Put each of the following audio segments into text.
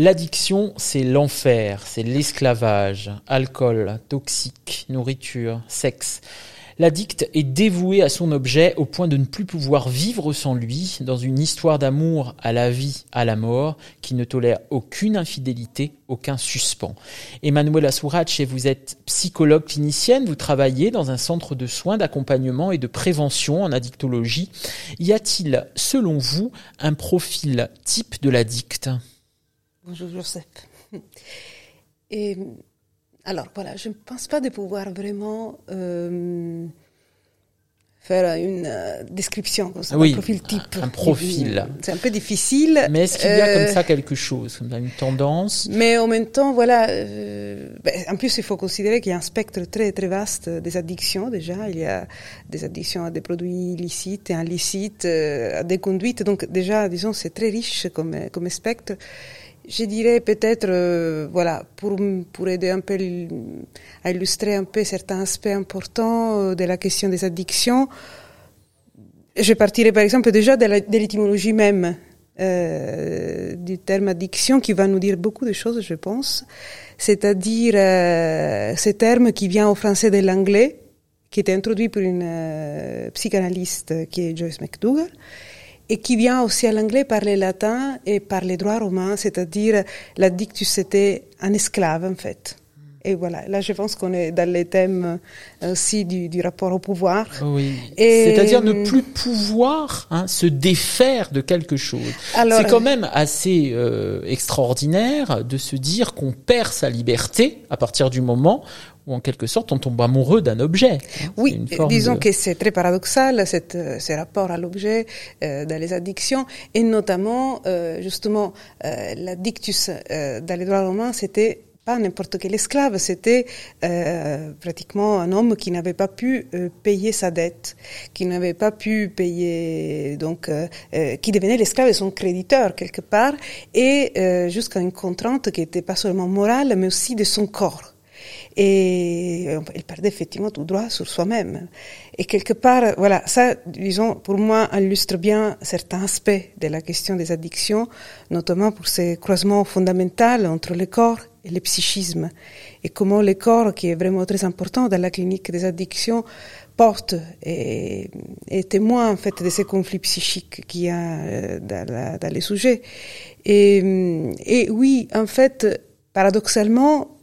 L'addiction, c'est l'enfer, c'est l'esclavage, alcool, toxique, nourriture, sexe. L'addict est dévoué à son objet au point de ne plus pouvoir vivre sans lui dans une histoire d'amour à la vie, à la mort, qui ne tolère aucune infidélité, aucun suspens. Emmanuela Sourache, vous êtes psychologue clinicienne, vous travaillez dans un centre de soins, d'accompagnement et de prévention en addictologie. Y a-t-il, selon vous, un profil type de l'addict? Bonjour Joseph. Et alors voilà, je ne pense pas de pouvoir vraiment euh, faire une euh, description, comme ça, oui, un profil type. Un profil. C'est un peu difficile. Mais est-ce qu'il y a comme ça quelque chose, comme une tendance? Mais en même temps, voilà. Ben, en plus, il faut considérer qu'il y a un spectre très très vaste des addictions déjà. Il y a des addictions à des produits illicites et illicites, à des conduites. Donc déjà, disons, c'est très riche comme comme spectre. Je dirais peut-être, euh, voilà, pour, pour aider un peu à illustrer un peu certains aspects importants euh, de la question des addictions, je partirai par exemple déjà de l'étymologie même euh, du terme addiction qui va nous dire beaucoup de choses, je pense. C'est-à-dire ce terme qui vient au français de l'anglais, qui était introduit par une psychanalyste qui est Joyce McDougall et qui vient aussi à l'anglais par le latin et par les droits romains, c'est-à-dire l'addictus c'était un esclave en fait. Et voilà, là je pense qu'on est dans les thèmes aussi du, du rapport au pouvoir. Oui. C'est-à-dire ne plus pouvoir hein, se défaire de quelque chose. C'est quand même assez euh, extraordinaire de se dire qu'on perd sa liberté à partir du moment ou en quelque sorte on tombe amoureux d'un objet. Oui, disons que c'est très paradoxal cette, ce rapport à l'objet euh, dans les addictions et notamment euh, justement euh, l'addictus euh, dans les droits romains c'était pas n'importe quel esclave, c'était euh, pratiquement un homme qui n'avait pas pu euh, payer sa dette, qui n'avait pas pu payer, donc euh, qui devenait l'esclave de son créditeur quelque part, et jusqu'à une contrainte qui n'était pas seulement morale, mais aussi de son corps et il perdait effectivement tout droit sur soi-même. Et quelque part, voilà, ça, disons, pour moi, illustre bien certains aspects de la question des addictions, notamment pour ces croisements fondamentaux entre le corps et le psychisme, et comment le corps, qui est vraiment très important dans la clinique des addictions, porte et est témoin en fait de ces conflits psychiques qu'il y a dans, dans les sujets. Et, et oui, en fait, paradoxalement,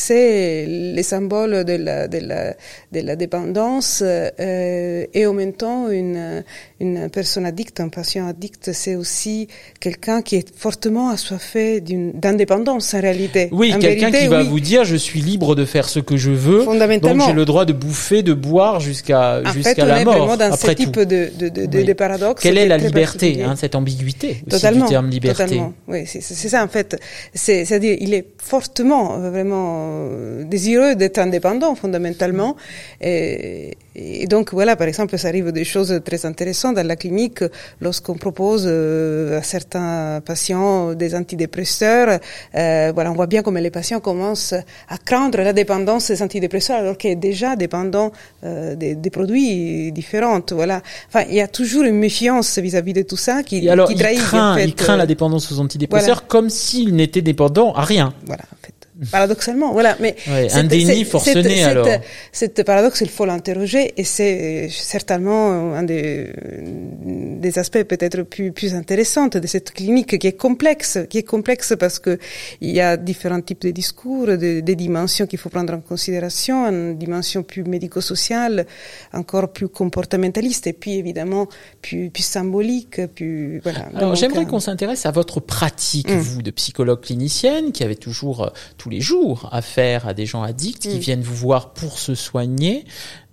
c'est les symboles de la, de la, de la dépendance euh, et en même temps une, une personne addicte, un patient addict, c'est aussi quelqu'un qui est fortement assoiffé d'indépendance en réalité. Oui, quelqu'un qui va vous dire je suis libre de faire ce que je veux, donc j'ai le droit de bouffer, de boire jusqu'à jusqu'à la mort. Vraiment dans après ce type de, de, de, de paradoxes. Quelle est la liberté, hein, cette ambiguïté totalement, aussi du terme liberté Totalement, oui, c'est ça en fait. C'est-à-dire il est fortement, vraiment désireux d'être indépendant fondamentalement. Et, et, donc voilà, par exemple, ça arrive des choses très intéressantes dans la clinique lorsqu'on propose euh, à certains patients des antidépresseurs. Euh, voilà, on voit bien comment les patients commencent à craindre la dépendance des antidépresseurs alors qu'ils est déjà dépendant euh, des, des, produits différents. Voilà. Enfin, il y a toujours une méfiance vis-à-vis de tout ça qui, et alors, qui trahit. Il craint, en fait, il craint la dépendance aux antidépresseurs voilà. comme s'il n'était dépendant à rien. Voilà, paradoxalement, voilà. Mais ouais, un déni forcené alors. Cette paradoxe, il faut l'interroger et c'est certainement un des, des aspects peut-être plus plus intéressants de cette clinique qui est complexe, qui est complexe parce que il y a différents types de discours, des, des dimensions qu'il faut prendre en considération, une dimension plus médico-sociale, encore plus comportementaliste et puis évidemment plus plus symbolique, plus voilà. Alors j'aimerais qu'on s'intéresse à votre pratique, mmh. vous, de psychologue clinicienne, qui avait toujours euh, tous les jours affaire à des gens addicts qui Mm. viennent vous voir pour se soigner.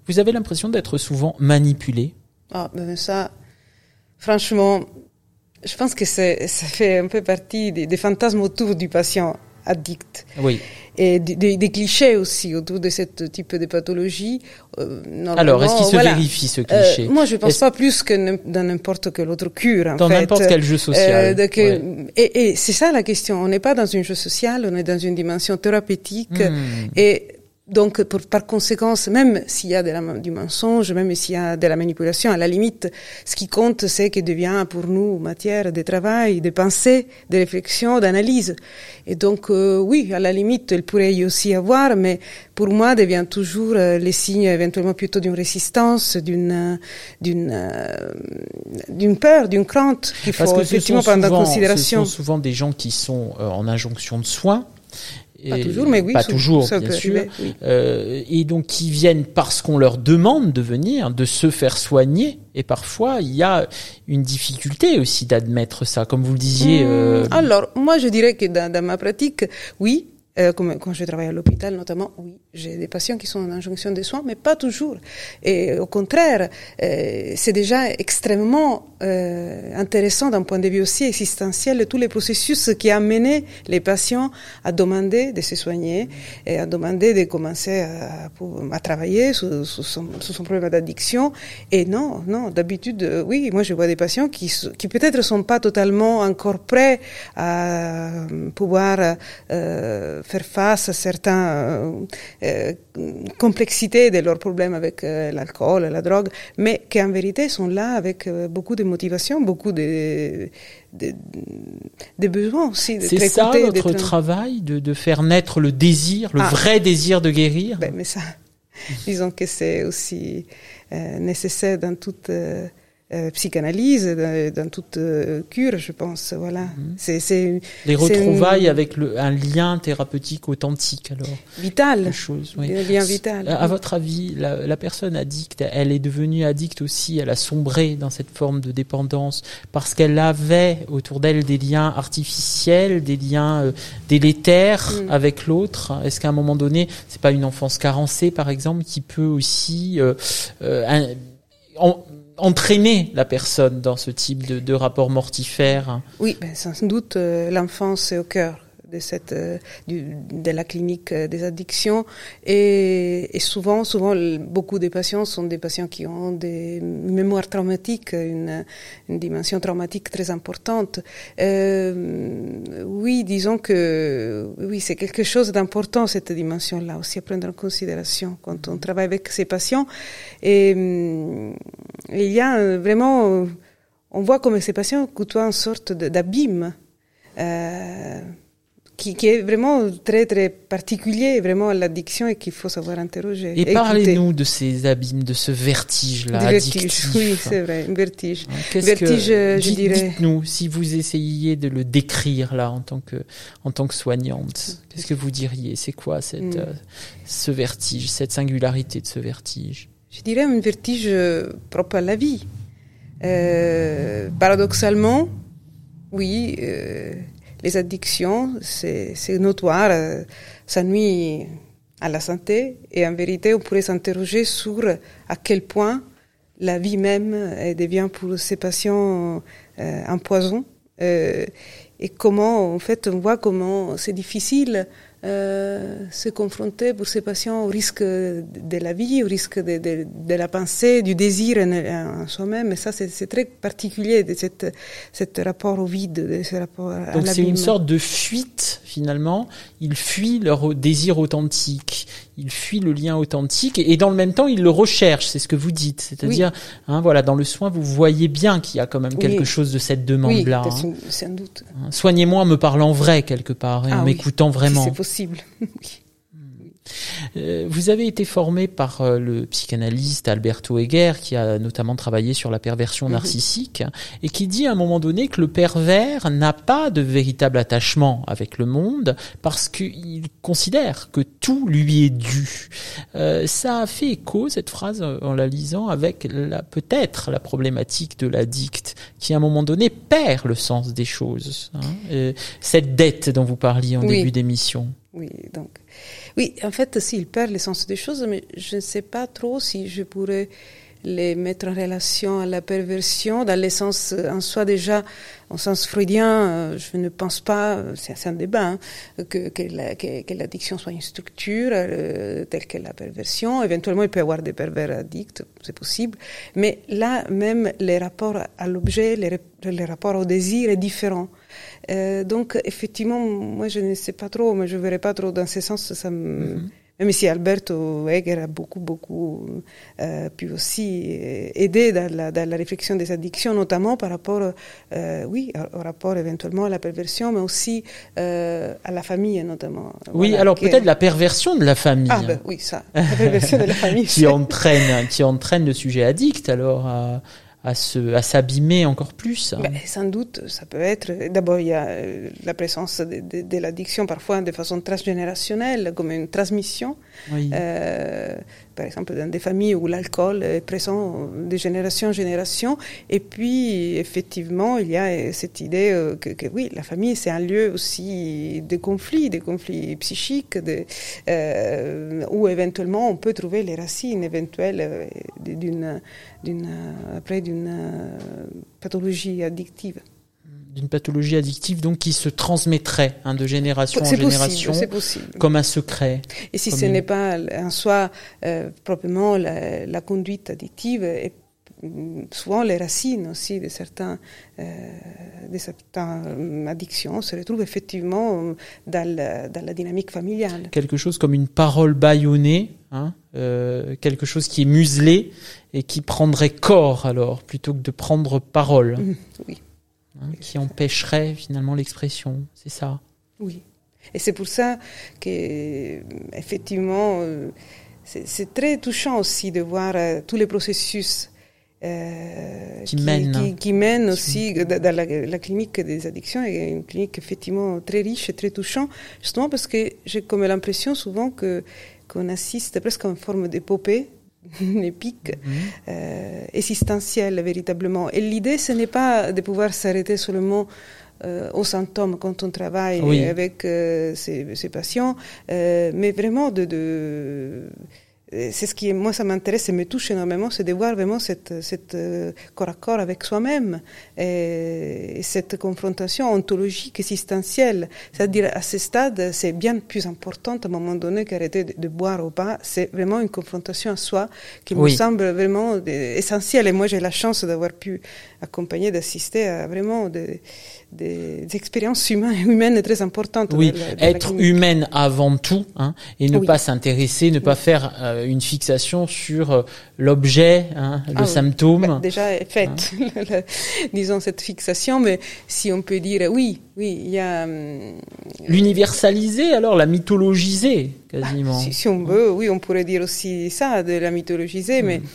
Vous avez l'impression d'être souvent manipulé? Ah, ben ça, franchement, je pense que ça fait un peu partie des, des fantasmes autour du patient addict. Oui. Et des, des, clichés aussi autour de ce type de pathologie. Euh, Alors, est-ce qu'il se voilà. vérifie ce cliché euh, Moi, je pense pas plus que dans n'importe quel autre cure. En Dans n'importe quel jeu social, Euh, ouais. Et, et c'est ça la question. On n'est pas dans un jeu social, on est dans une dimension thérapeutique. Hmm. Et donc, par conséquent, même s'il y a de la, du mensonge, même s'il y a de la manipulation, à la limite, ce qui compte, c'est qu'il devient pour nous matière de travail, de pensée, de réflexion, d'analyse. Et donc, euh, oui, à la limite, il pourrait y aussi avoir, mais pour moi, devient toujours euh, les signes éventuellement plutôt d'une résistance, d'une d'une euh, d'une peur, d'une crainte qu'il faut effectivement prendre en considération. Ce sont souvent des gens qui sont en injonction de soins pas toujours, mais oui. Pas toujours, bien sûr. Euh, et donc qui viennent parce qu'on leur demande de venir, de se faire soigner. Et parfois, il y a une difficulté aussi d'admettre ça, comme vous le disiez. Mmh, euh... Alors, moi, je dirais que dans, dans ma pratique, oui, euh, comme quand je travaille à l'hôpital notamment, oui, j'ai des patients qui sont en injonction de soins, mais pas toujours. Et au contraire, euh, c'est déjà extrêmement euh, intéressant d'un point de vue aussi existentiel tous les processus qui ont amené les patients à demander de se soigner et à demander de commencer à, à travailler sous, sous, son, sous, son, problème d'addiction. Et non, non, d'habitude, euh, oui, moi je vois des patients qui, qui peut-être sont pas totalement encore prêts à pouvoir euh, faire face à certaines euh, complexités de leurs problèmes avec euh, l'alcool, la drogue, mais qui en vérité sont là avec euh, beaucoup de motivation, beaucoup de, de, de besoins aussi. C'est ça votre travail, de, de, faire naître le désir, le ah. vrai désir de guérir ben, Mais ça, disons que c'est aussi euh, nécessaire dans toute euh, psychanalyse, dans, dans, toute euh, cure, je pense. Voilà. Mhm. C'est, c'est les retrouvailles une... avec le, un lien thérapeutique authentique, alors. Vital. Chose, oui. Un lien vital. À, à votre avis, la, la, personne addicte, elle est devenue addicte aussi, elle a sombré dans cette forme de dépendance parce qu'elle avait autour d'elle des liens artificiels, des liens euh, délétères mm. avec l'autre. Est-ce qu'à un moment donné, c'est pas une enfance carencée, par exemple, qui peut aussi euh, un, en, entraîner la personne dans ce type de, de rapport mortifère. Oui, ben, sans doute, euh, l'enfance est au cœur de cette euh, du, de la clinique euh, des addictions. Et, et, souvent souvent beaucoup des patients sont des patients qui ont des mémoires traumatiques une, une dimension traumatique très importante. Euh, oui disons que oui c'est quelque chose d'important cette dimension là aussi à prendre en considération quand on travaille avec ces patients. Et, et il y a vraiment on voit comme ces patients côtoient une sorte d'abîme. Euh, qui, qui, est vraiment très très particulier vraiment à l'addiction et qu'il faut savoir interroger. Et, parlez-nous de ces abîmes, de ce vertige-là. vertige, oui, c'est vrai, un vertige. Vertige, que, je dirais. Dites-nous, si vous essayiez de le décrire là en tant que en tant que soignante, qu'est-ce que vous diriez? C'est quoi cette mm. euh, ce vertige, cette singularité de ce vertige? Je dirais un vertige euh, propre à la vie. Euh, paradoxalement, oui. Euh, les addictions, c'est notoire, euh, ça nuit à la santé et en vérité, on pourrait s'interroger sur à quel point la vie même devient pour ces patients euh, un poison euh, et comment, en fait, on voit comment c'est difficile euh, se confronter pour ces patients au risque de la vie, au risque de, de, de la pensée, du désir en, en soi-même. Et ça, c'est très particulier de cette, cette rapport au vide, de ce rapport à Donc c'est une sorte de fuite finalement. Ils fuient leur désir authentique, ils fuient le lien authentique, et, dans le même temps ils le recherchent. C'est ce que vous dites, c'est-à-dire, oui. hein, voilà, dans le soin, vous voyez bien qu'il y a quand même quelque chose de cette demande-là. Oui, hein. sans doute. Soignez-moi en me parlant vrai quelque part et ah, en m'écoutant vraiment. Si possible. Euh, vous avez été formé par euh, le psychanalyste Alberto Heger, qui a notamment travaillé sur la perversion mhm. narcissique, et qui dit à un moment donné que le pervers n'a pas de véritable attachement avec le monde parce qu'il considère que tout lui est dû. Euh, ça a fait écho, cette phrase, en la lisant, avec la, peut-être la problématique de l'addict, qui à un moment donné perd le sens des choses. Hein, cette dette dont vous parliez en oui. début d'émission. Oui, donc oui, en fait, s'il perd l'essence des choses, mais je ne sais pas trop si je pourrais les mettre en relation à la perversion, dans l'essence en soi déjà, en sens freudien, je ne pense pas, c'est un débat, hein, que, que l'addiction soit une structure euh, telle que la perversion. Éventuellement, il peut y avoir des pervers addicts, c'est possible, mais là même, les rapports à l'objet, les, les rapports au désir est différent. Euh, donc, effectivement, moi, je ne sais pas trop, mais je ne verrai pas trop dans ce sens. Ça -hmm. même si Alberto Heger a beaucoup, beaucoup euh, pu aussi euh, aider dans la, dans la, réflexion des addictions, notamment par rapport, euh, oui, au rapport éventuellement à la perversion, mais aussi euh, à la famille, notamment. Oui, alors peut-être la perversion de la famille. Ah ben oui, ça, la perversion de la famille. qui entraîne, qui entraîne le sujet addict, alors. À à se à s'abîmer encore plus ben, Sans doute, ça peut être. D'abord, il y a euh, la présence de, de, de l'addiction parfois de façon transgénérationnelle, comme une transmission. Oui. Euh, par exemple, dans des familles où l'alcool est présent de génération en génération. Et puis, effectivement, il y a cette idée euh, que, que oui, la famille, c'est un lieu aussi de conflits, des conflits psychiques, de, euh, où éventuellement on peut trouver les racines éventuelles euh, d'une, d'une, après d'une pathologie addictive d'une pathologie addictive donc qui se transmettrait hein, de génération en génération comme un secret. Et si ce n'est pas en soi euh, proprement la, la, conduite addictive, et souvent les racines aussi de certains euh, de certaines addictions se retrouvent effectivement dans la, dans la, dynamique familiale. Quelque chose comme une parole bâillonnée, hein, euh, quelque chose qui est muselé et qui prendrait corps alors plutôt que de prendre parole. Mmh, oui. Hein, qui empêcherait finalement l'expression. C'est ça? Oui. Et c'est pour ça que, effectivement, euh, c'est très touchant aussi de voir euh, tous les processus euh, qui, mènent, qui, mènent aussi dans la, clinique des addictions est une clinique effectivement très riche et très touchant, justement parce que j'ai comme l'impression souvent que qu'on assiste presque une forme d'épopée épique, mhm. euh, existentielle véritablement. Et l'idée, ce n'est pas de pouvoir s'arrêter seulement euh, aux symptômes quand on travaille avec euh, ses, patients, euh, mais vraiment de, de c'est ce qui, moi, ça m'intéresse et me touche énormément, c'est de voir vraiment cette, cette euh, corps à corps avec soi-même et, cette confrontation ontologique, existentielle. C'est-à-dire, à ce stade, c'est bien plus important à un moment donné qu'arrêter de, boire ou pas. C'est vraiment une confrontation à soi qui me semble vraiment essentielle. Et moi, j'ai la chance d'avoir pu accompagner, d'assister à vraiment des, des expériences humaines, humaines très importantes. Oui, être humaine avant tout, hein, et ne pas s'intéresser, ne pas faire euh, une fixation sur euh, l'objet, hein, le ah symptôme. Ben, déjà faite, hein. disons cette fixation, mais si on peut dire oui, oui, il y a hum, l'universaliser, alors la mythologiser quasiment. si, si, on veut, oui, on pourrait dire aussi ça, de la mythologiser, mais hmm.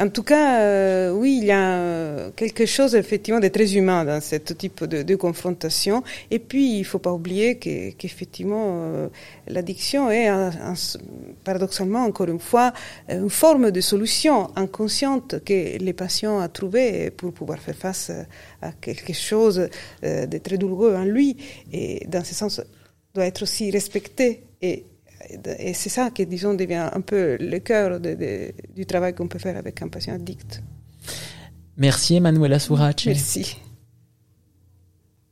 En tout cas, euh, oui, il y a quelque chose effectivement de très humain dans ce type de, de confrontation. Et puis, il ne faut pas oublier qu'effectivement, euh, l'addiction est paradoxalement, encore une fois, une forme de solution inconsciente que les patients ont trouvé pour pouvoir faire face à quelque chose euh, de très douloureux en lui. Et dans ce sens, doit être aussi respecté et et c'est ça qui, disons, devient un peu le cœur de, de, du travail qu'on peut faire avec un patient addict. Merci Emanuela Sourace. Merci.